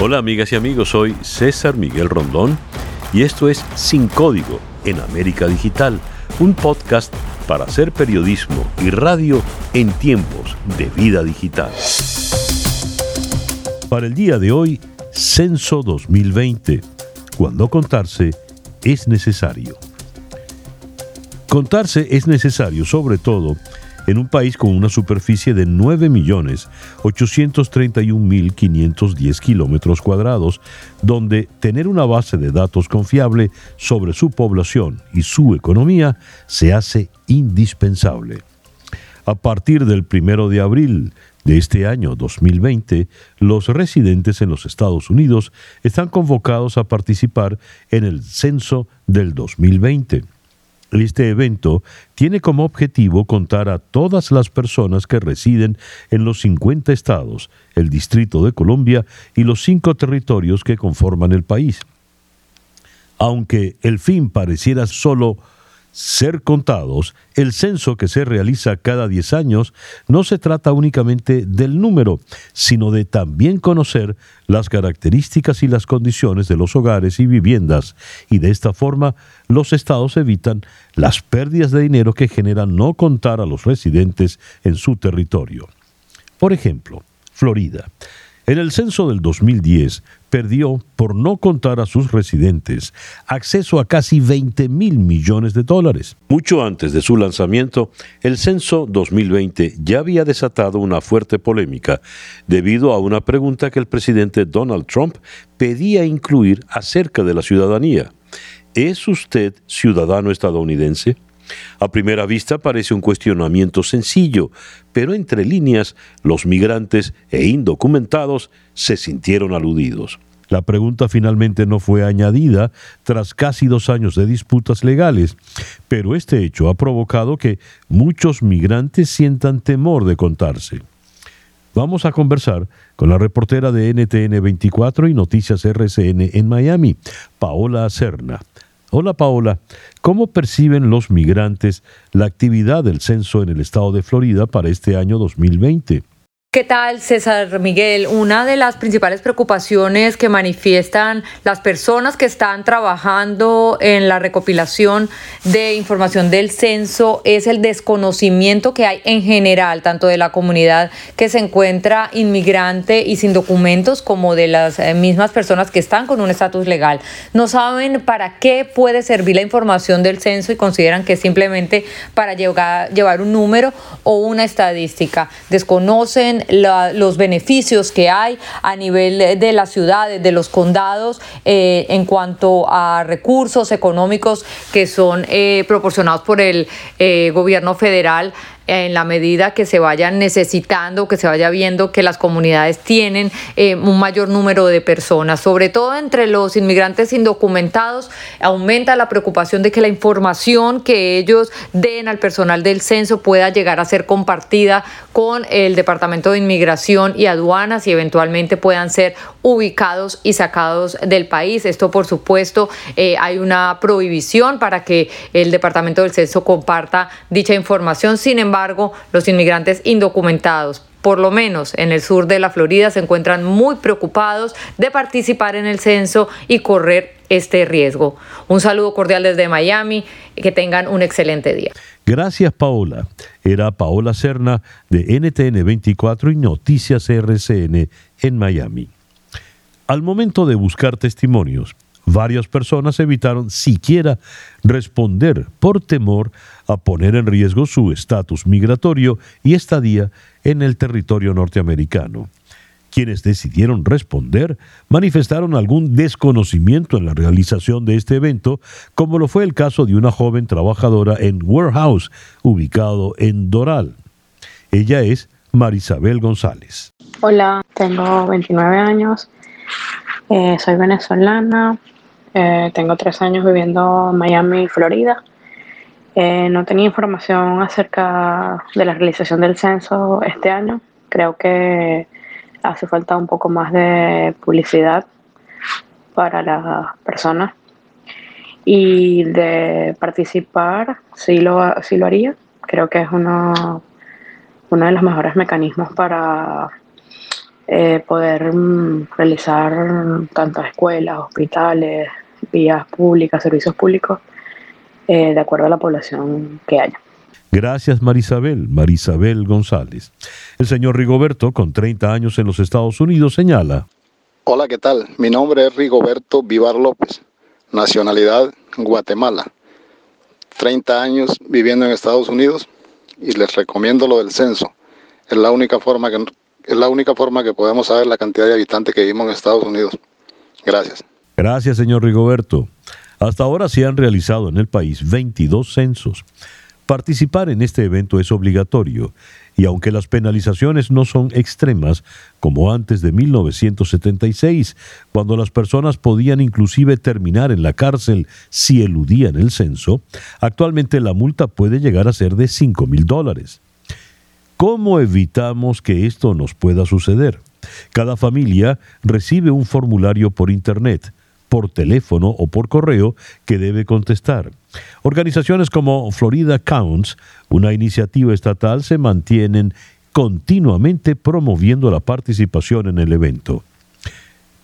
Hola amigas y amigos, soy César Miguel Rondón y esto es Sin Código en América Digital, un podcast para hacer periodismo y radio en tiempos de vida digital. Para el día de hoy, Censo 2020, cuando contarse es necesario. Contarse es necesario sobre todo en un país con una superficie de 9.831.510 kilómetros cuadrados, donde tener una base de datos confiable sobre su población y su economía se hace indispensable. A partir del primero de abril de este año 2020, los residentes en los Estados Unidos están convocados a participar en el censo del 2020. Este evento tiene como objetivo contar a todas las personas que residen en los 50 estados, el Distrito de Colombia y los cinco territorios que conforman el país. Aunque el fin pareciera solo ser contados, el censo que se realiza cada 10 años no se trata únicamente del número, sino de también conocer las características y las condiciones de los hogares y viviendas, y de esta forma los estados evitan las pérdidas de dinero que generan no contar a los residentes en su territorio. Por ejemplo, Florida. En el censo del 2010 perdió, por no contar a sus residentes, acceso a casi 20 mil millones de dólares. Mucho antes de su lanzamiento, el censo 2020 ya había desatado una fuerte polémica debido a una pregunta que el presidente Donald Trump pedía incluir acerca de la ciudadanía. ¿Es usted ciudadano estadounidense? A primera vista parece un cuestionamiento sencillo, pero entre líneas los migrantes e indocumentados se sintieron aludidos. La pregunta finalmente no fue añadida tras casi dos años de disputas legales, pero este hecho ha provocado que muchos migrantes sientan temor de contarse. Vamos a conversar con la reportera de NTN 24 y Noticias RCN en Miami, Paola Serna. Hola Paola, ¿cómo perciben los migrantes la actividad del censo en el estado de Florida para este año 2020? ¿Qué tal, César Miguel? Una de las principales preocupaciones que manifiestan las personas que están trabajando en la recopilación de información del censo es el desconocimiento que hay en general, tanto de la comunidad que se encuentra inmigrante y sin documentos, como de las eh, mismas personas que están con un estatus legal. No saben para qué puede servir la información del censo y consideran que es simplemente para llevar, llevar un número o una estadística. Desconocen los beneficios que hay a nivel de las ciudades, de los condados, eh, en cuanto a recursos económicos que son eh, proporcionados por el eh, gobierno federal en la medida que se vayan necesitando, que se vaya viendo que las comunidades tienen eh, un mayor número de personas, sobre todo entre los inmigrantes indocumentados, aumenta la preocupación de que la información que ellos den al personal del censo pueda llegar a ser compartida con el Departamento de Inmigración y Aduanas y eventualmente puedan ser ubicados y sacados del país. Esto, por supuesto, eh, hay una prohibición para que el Departamento del Censo comparta dicha información. Sin embargo, los inmigrantes indocumentados, por lo menos en el sur de la Florida, se encuentran muy preocupados de participar en el censo y correr este riesgo. Un saludo cordial desde Miami, que tengan un excelente día. Gracias Paola. Era Paola Serna de NTN 24 y Noticias RCN en Miami. Al momento de buscar testimonios, Varias personas evitaron siquiera responder por temor a poner en riesgo su estatus migratorio y estadía en el territorio norteamericano. Quienes decidieron responder manifestaron algún desconocimiento en la realización de este evento, como lo fue el caso de una joven trabajadora en Warehouse, ubicado en Doral. Ella es Marisabel González. Hola, tengo 29 años, eh, soy venezolana, eh, tengo tres años viviendo en Miami, Florida. Eh, no tenía información acerca de la realización del censo este año. Creo que hace falta un poco más de publicidad para las personas. Y de participar, sí lo, sí lo haría. Creo que es uno, uno de los mejores mecanismos para eh, poder mm, realizar tantas escuelas, hospitales, vías públicas, servicios públicos, eh, de acuerdo a la población que haya. Gracias Marisabel, Marisabel González. El señor Rigoberto, con 30 años en los Estados Unidos, señala. Hola, ¿qué tal? Mi nombre es Rigoberto Vivar López, nacionalidad Guatemala. 30 años viviendo en Estados Unidos y les recomiendo lo del censo. Es la única forma que es la única forma que podemos saber la cantidad de habitantes que vivimos en Estados Unidos. Gracias. Gracias, señor Rigoberto. Hasta ahora se han realizado en el país 22 censos. Participar en este evento es obligatorio y aunque las penalizaciones no son extremas como antes de 1976, cuando las personas podían inclusive terminar en la cárcel si eludían el censo, actualmente la multa puede llegar a ser de 5 mil dólares. ¿Cómo evitamos que esto nos pueda suceder? Cada familia recibe un formulario por Internet, por teléfono o por correo que debe contestar. Organizaciones como Florida Counts, una iniciativa estatal, se mantienen continuamente promoviendo la participación en el evento.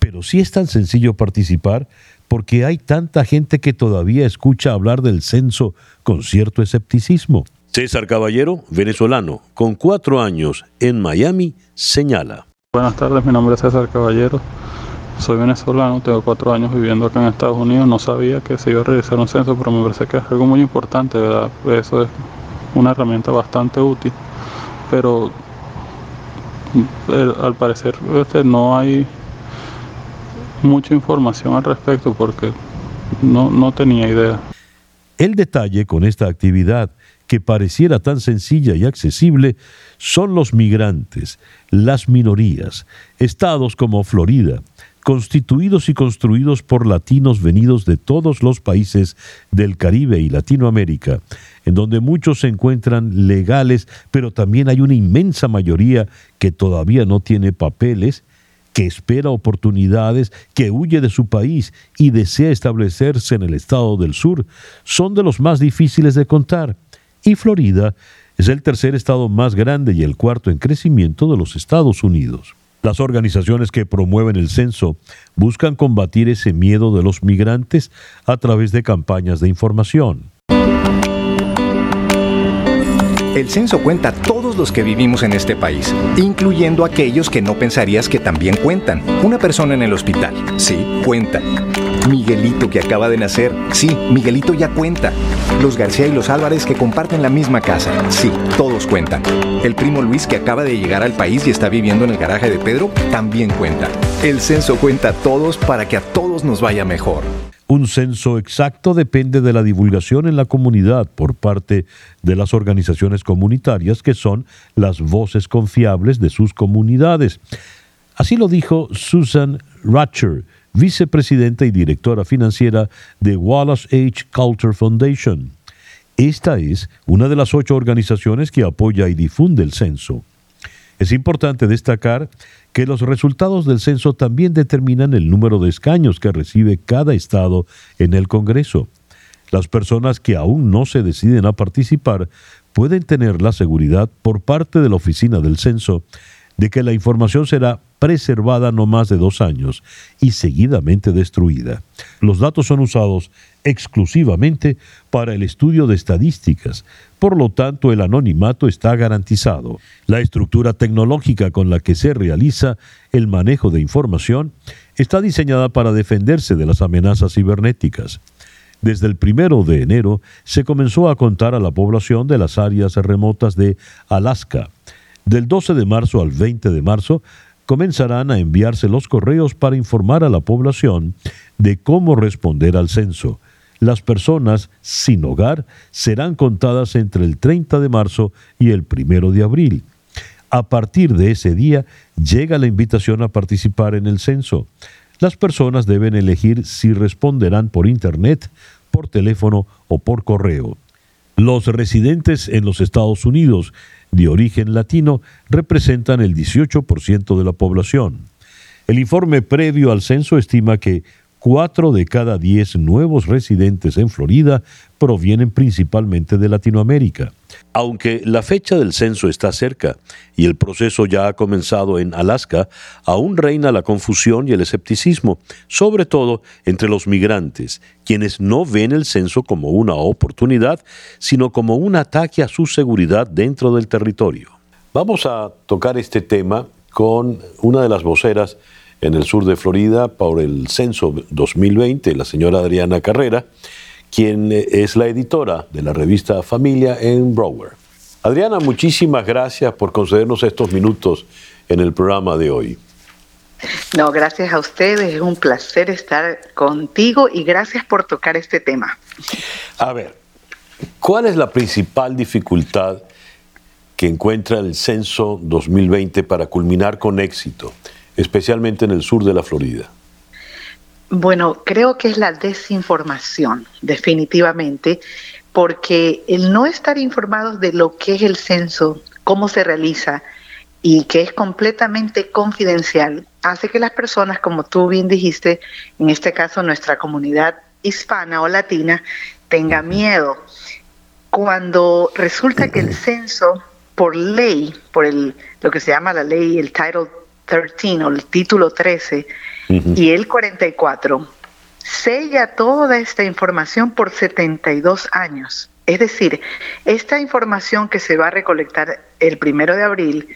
Pero si es tan sencillo participar porque hay tanta gente que todavía escucha hablar del censo con cierto escepticismo. César Caballero, venezolano, con cuatro años en Miami, señala. Buenas tardes, mi nombre es César Caballero. Soy venezolano, tengo cuatro años viviendo acá en Estados Unidos. No sabía que se iba a realizar un censo, pero me parece que es algo muy importante, ¿verdad? Eso es una herramienta bastante útil. Pero eh, al parecer este, no hay mucha información al respecto porque no, no tenía idea. El detalle con esta actividad que pareciera tan sencilla y accesible son los migrantes, las minorías, estados como Florida, constituidos y construidos por latinos venidos de todos los países del Caribe y Latinoamérica, en donde muchos se encuentran legales, pero también hay una inmensa mayoría que todavía no tiene papeles, que espera oportunidades, que huye de su país y desea establecerse en el estado del sur, son de los más difíciles de contar y Florida es el tercer estado más grande y el cuarto en crecimiento de los Estados Unidos. Las organizaciones que promueven el censo buscan combatir ese miedo de los migrantes a través de campañas de información. El censo cuenta a todos los que vivimos en este país, incluyendo aquellos que no pensarías que también cuentan. Una persona en el hospital, sí, cuenta. Miguelito que acaba de nacer, sí, Miguelito ya cuenta. Los García y los Álvarez que comparten la misma casa, sí, todos cuentan. El primo Luis que acaba de llegar al país y está viviendo en el garaje de Pedro, también cuenta. El censo cuenta a todos para que a todos nos vaya mejor. Un censo exacto depende de la divulgación en la comunidad por parte de las organizaciones comunitarias que son las voces confiables de sus comunidades. Así lo dijo Susan Ratcher, vicepresidenta y directora financiera de Wallace H. Culture Foundation. Esta es una de las ocho organizaciones que apoya y difunde el censo. Es importante destacar que los resultados del censo también determinan el número de escaños que recibe cada estado en el Congreso. Las personas que aún no se deciden a participar pueden tener la seguridad por parte de la oficina del censo de que la información será preservada no más de dos años y seguidamente destruida. Los datos son usados exclusivamente para el estudio de estadísticas, por lo tanto el anonimato está garantizado. La estructura tecnológica con la que se realiza el manejo de información está diseñada para defenderse de las amenazas cibernéticas. Desde el primero de enero se comenzó a contar a la población de las áreas remotas de Alaska. Del 12 de marzo al 20 de marzo comenzarán a enviarse los correos para informar a la población de cómo responder al censo. Las personas sin hogar serán contadas entre el 30 de marzo y el 1 de abril. A partir de ese día llega la invitación a participar en el censo. Las personas deben elegir si responderán por Internet, por teléfono o por correo. Los residentes en los Estados Unidos de origen latino representan el 18% de la población. El informe previo al censo estima que cuatro de cada diez nuevos residentes en Florida provienen principalmente de Latinoamérica. Aunque la fecha del censo está cerca y el proceso ya ha comenzado en Alaska, aún reina la confusión y el escepticismo, sobre todo entre los migrantes, quienes no ven el censo como una oportunidad, sino como un ataque a su seguridad dentro del territorio. Vamos a tocar este tema con una de las voceras en el sur de Florida por el censo 2020, la señora Adriana Carrera, quien es la editora de la revista Familia en Broward. Adriana, muchísimas gracias por concedernos estos minutos en el programa de hoy. No, gracias a ustedes, es un placer estar contigo y gracias por tocar este tema. A ver, ¿cuál es la principal dificultad que encuentra el censo 2020 para culminar con éxito? Especialmente en el sur de la Florida? Bueno, creo que es la desinformación, definitivamente, porque el no estar informados de lo que es el censo, cómo se realiza y que es completamente confidencial, hace que las personas, como tú bien dijiste, en este caso nuestra comunidad hispana o latina, tenga miedo. Cuando resulta que el censo, por ley, por el, lo que se llama la ley, el Title 13 o el título 13 y el 44 sella toda esta información por 72 años. Es decir, esta información que se va a recolectar el primero de abril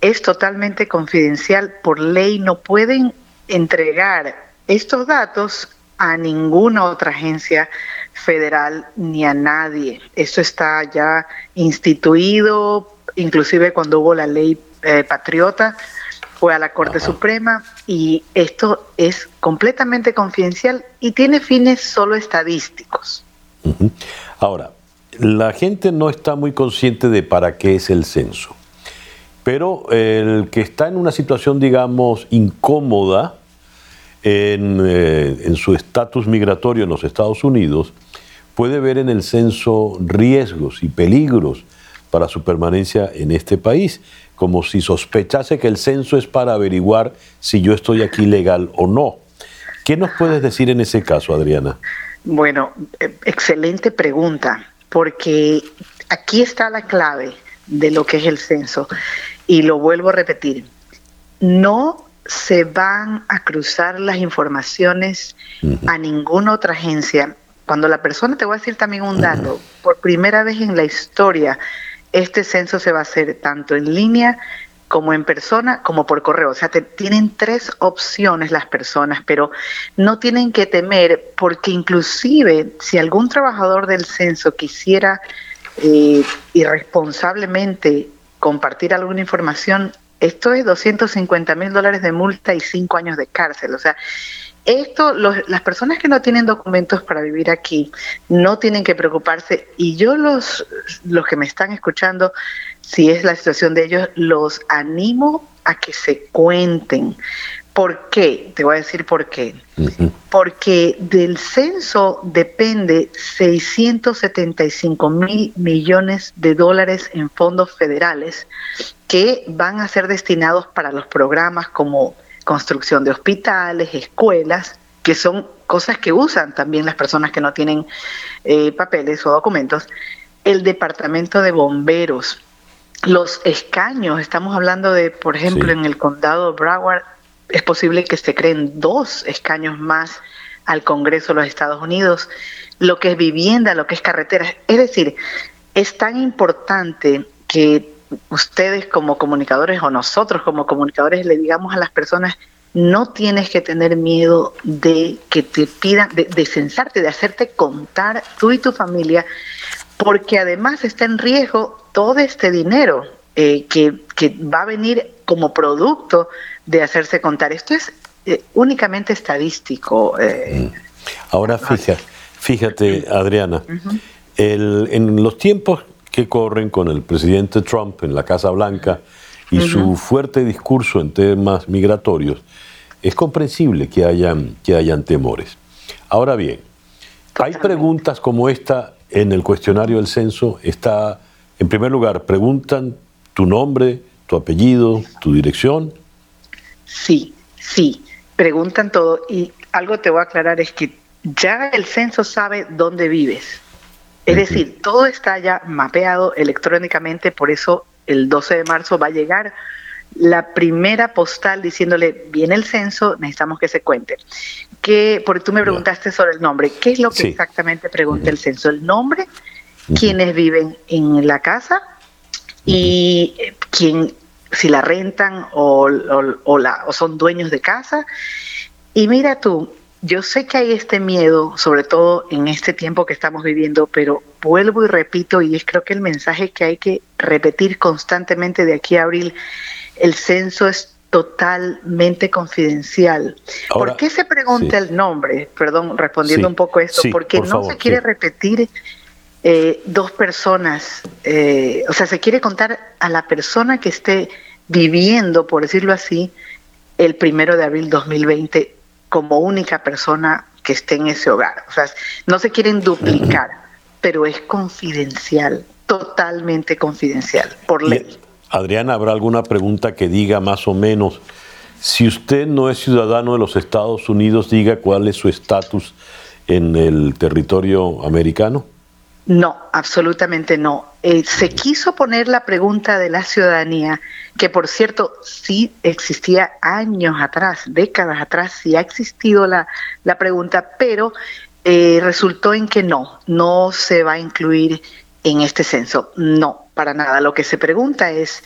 es totalmente confidencial. Por ley no pueden entregar estos datos a ninguna otra agencia federal ni a nadie. Esto está ya instituido, inclusive cuando hubo la ley eh, patriota, fue a la Corte Suprema y esto es completamente confidencial y tiene fines solo estadísticos. Ahora, la gente no está muy consciente de para qué es el censo, pero el que está en una situación, digamos, incómoda en, eh, su estatus migratorio en los Estados Unidos, puede ver en el censo riesgos y peligros para su permanencia en este país como si sospechase que el censo es para averiguar si yo estoy aquí legal o no. ¿Qué nos puedes decir en ese caso, Adriana? Bueno, eh, excelente pregunta, porque aquí está la clave de lo que es el censo. Y lo vuelvo a repetir, no se van a cruzar las informaciones a ninguna otra agencia. Cuando la persona, te voy a decir también un dato, por primera vez en la historia, este censo se va a hacer tanto en línea como en persona, como por correo. O sea, tienen tres opciones las personas, pero no tienen que temer porque inclusive si algún trabajador del censo quisiera eh, irresponsablemente compartir alguna información, esto es 250 mil dólares de multa y cinco años de cárcel. O sea, esto, las personas que no tienen documentos para vivir aquí no tienen que preocuparse y yo los, los que me están escuchando, si es la situación de ellos, los animo a que se cuenten. ¿Por qué? Te voy a decir por qué. Porque del censo depende 675 mil millones de dólares en fondos federales que van a ser destinados para los programas como construcción de hospitales, escuelas, que son cosas que usan también las personas que no tienen eh, papeles o documentos, el departamento de bomberos, los escaños, estamos hablando de, por ejemplo, en el condado de Broward, es posible que se creen dos escaños más al Congreso de los Estados Unidos, lo que es vivienda, lo que es carreteras. Es decir, es tan importante que ustedes como comunicadores o nosotros como comunicadores le digamos a las personas, no tienes que tener miedo de que te pidan, de, censarte, de hacerte contar tú y tu familia, porque además está en riesgo todo este dinero eh, que, va a venir como producto de hacerse contar. Esto es eh, únicamente estadístico. Eh. Mm. Ahora fíjate, fíjate Adriana, en los tiempos que corren con el presidente Trump en la Casa Blanca y su fuerte discurso en temas migratorios, es comprensible que hayan, que hayan temores. Ahora bien, hay preguntas como esta en el cuestionario del censo. Está, en primer lugar, preguntan tu nombre, tu apellido, tu dirección. Sí, sí, preguntan todo y algo te voy a aclarar es que ya el censo sabe dónde vives. Es decir, todo está ya mapeado electrónicamente, por eso el 12 de marzo va a llegar la primera postal diciéndole, viene el censo, necesitamos que se cuente. Que, porque tú me preguntaste sobre el nombre, ¿qué es lo que exactamente pregunta el censo? El nombre, quiénes viven en la casa y eh, quién, si la rentan o, o, la, o son dueños de casa. Y mira tú, yo sé que hay este miedo, sobre todo en este tiempo que estamos viviendo, pero vuelvo y repito, y es creo que el mensaje que hay que repetir constantemente de aquí a abril, el censo es totalmente confidencial. ¿Por qué se pregunta el nombre? Perdón, respondiendo un poco a esto, porque no se quiere repetir eh, dos personas, eh, o sea, se quiere contar a la persona que esté viviendo, por decirlo así, el primero de abril 2020 como única persona que esté en ese hogar. O sea, no se quieren duplicar, pero es confidencial, totalmente confidencial, por ley. Adriana, ¿habrá alguna pregunta que diga más o menos, si usted no es ciudadano de los Estados Unidos, diga cuál es su estatus en el territorio americano? No, absolutamente no. Eh, se quiso poner la pregunta de la ciudadanía, que por cierto sí existía años atrás, décadas atrás, sí ha existido la, la pregunta, pero eh, resultó en que no, no se va a incluir en este censo. No, para nada. Lo que se pregunta es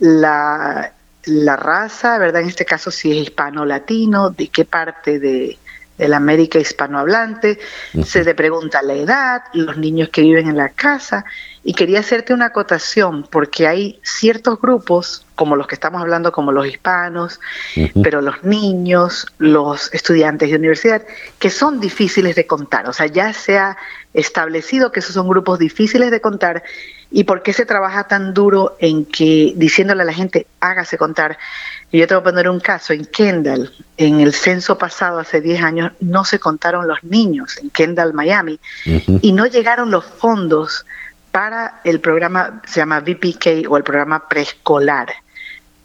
la, la raza, ¿verdad? En este caso si es hispano-latino, de qué parte de, de la América hispanohablante, se le pregunta la edad, los niños que viven en la casa, y quería hacerte una acotación, porque hay ciertos grupos, como los que estamos hablando, como los hispanos, pero los niños, los estudiantes de universidad, que son difíciles de contar, o sea, ya se ha establecido que esos son grupos difíciles de contar, y por qué se trabaja tan duro en que diciéndole a la gente, hágase contar, y yo te voy a poner un caso, en Kendall, en el censo pasado hace 10 años, no se contaron los niños en Kendall, Miami, y no llegaron los fondos para el programa, se llama VPK o el programa preescolar.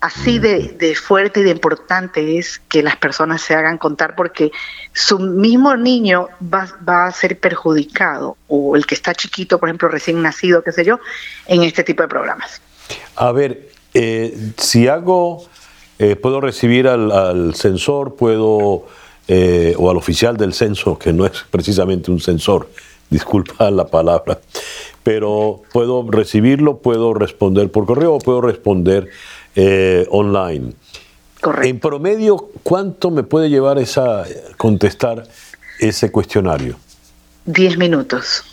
Así de, fuerte y de importante es que las personas se hagan contar porque su mismo niño va, va, a ser perjudicado o el que está chiquito, por ejemplo, recién nacido, qué sé yo, en este tipo de programas. A ver, eh, si hago eh, puedo recibir al, al censor, puedo, eh, o al oficial del censo, que no es precisamente un censor, disculpa la palabra, pero puedo recibirlo, puedo responder por correo o puedo responder eh, online. Correcto. En promedio, ¿cuánto me puede llevar esa contestar ese cuestionario? Diez minutos.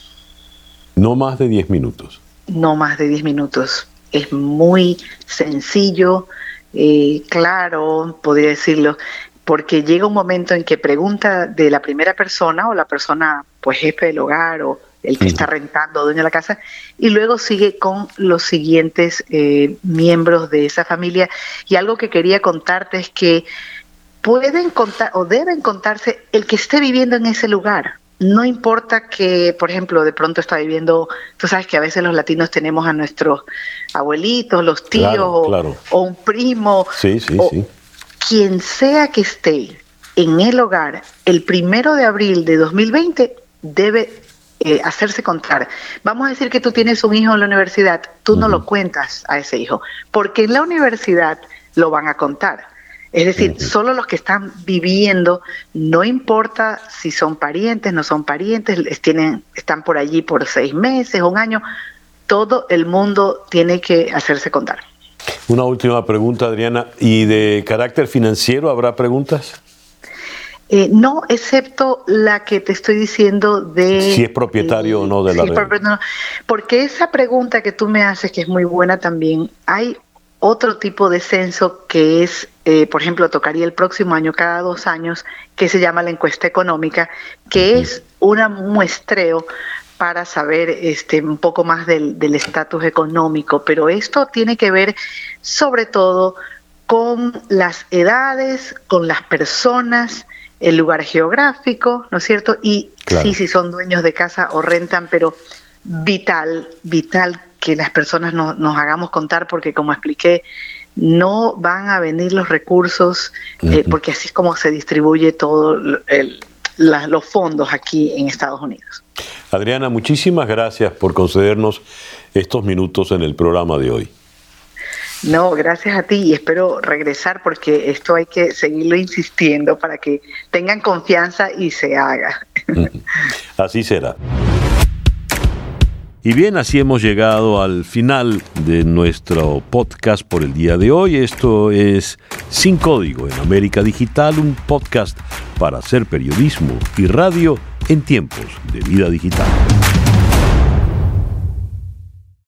No más de diez minutos. No más de diez minutos. Es muy sencillo, eh, claro, podría decirlo, porque llega un momento en que pregunta de la primera persona o la persona, pues jefe del hogar o el que está rentando, dueño de la casa, y luego sigue con los siguientes eh, miembros de esa familia. Y algo que quería contarte es que pueden contar o deben contarse el que esté viviendo en ese lugar no importa que, por ejemplo, de pronto está viviendo, tú sabes que a veces los latinos tenemos a nuestros abuelitos, los tíos O, un primo, sí, sí, sí. quien sea que esté en el hogar el primero de abril de 2020 debe eh, hacerse contar. Vamos a decir que tú tienes un hijo en la universidad, tú no lo cuentas a ese hijo, porque en la universidad lo van a contar. Es decir, solo los que están viviendo, no importa si son parientes, no son parientes, tienen, están por allí por seis meses, un año, todo el mundo tiene que hacerse contar. Una última pregunta, Adriana. ¿Y de carácter financiero habrá preguntas? Eh, no, excepto la que te estoy diciendo de... Si es propietario o no de la sí, Porque esa pregunta que tú me haces, que es muy buena también, hay otro tipo de censo que es, eh, por ejemplo, tocaría el próximo año, cada dos años, que se llama la encuesta económica, que es un muestreo para saber este, un poco más del estatus económico, pero esto tiene que ver sobre todo con las edades, con las personas, el lugar geográfico, ¿no es cierto? Y sí, si son dueños de casa o rentan, pero vital, vital que las personas no, nos hagamos contar porque como expliqué, no van a venir los recursos, eh, porque así es como se distribuye todo los fondos aquí en Estados Unidos. Adriana, muchísimas gracias por concedernos estos minutos en el programa de hoy. No, gracias a ti y espero regresar porque esto hay que seguirlo insistiendo para que tengan confianza y se haga. Así será. Y bien, así hemos llegado al final de nuestro podcast por el día de hoy. Esto es Sin Código en América Digital, un podcast para hacer periodismo y radio en tiempos de vida digital.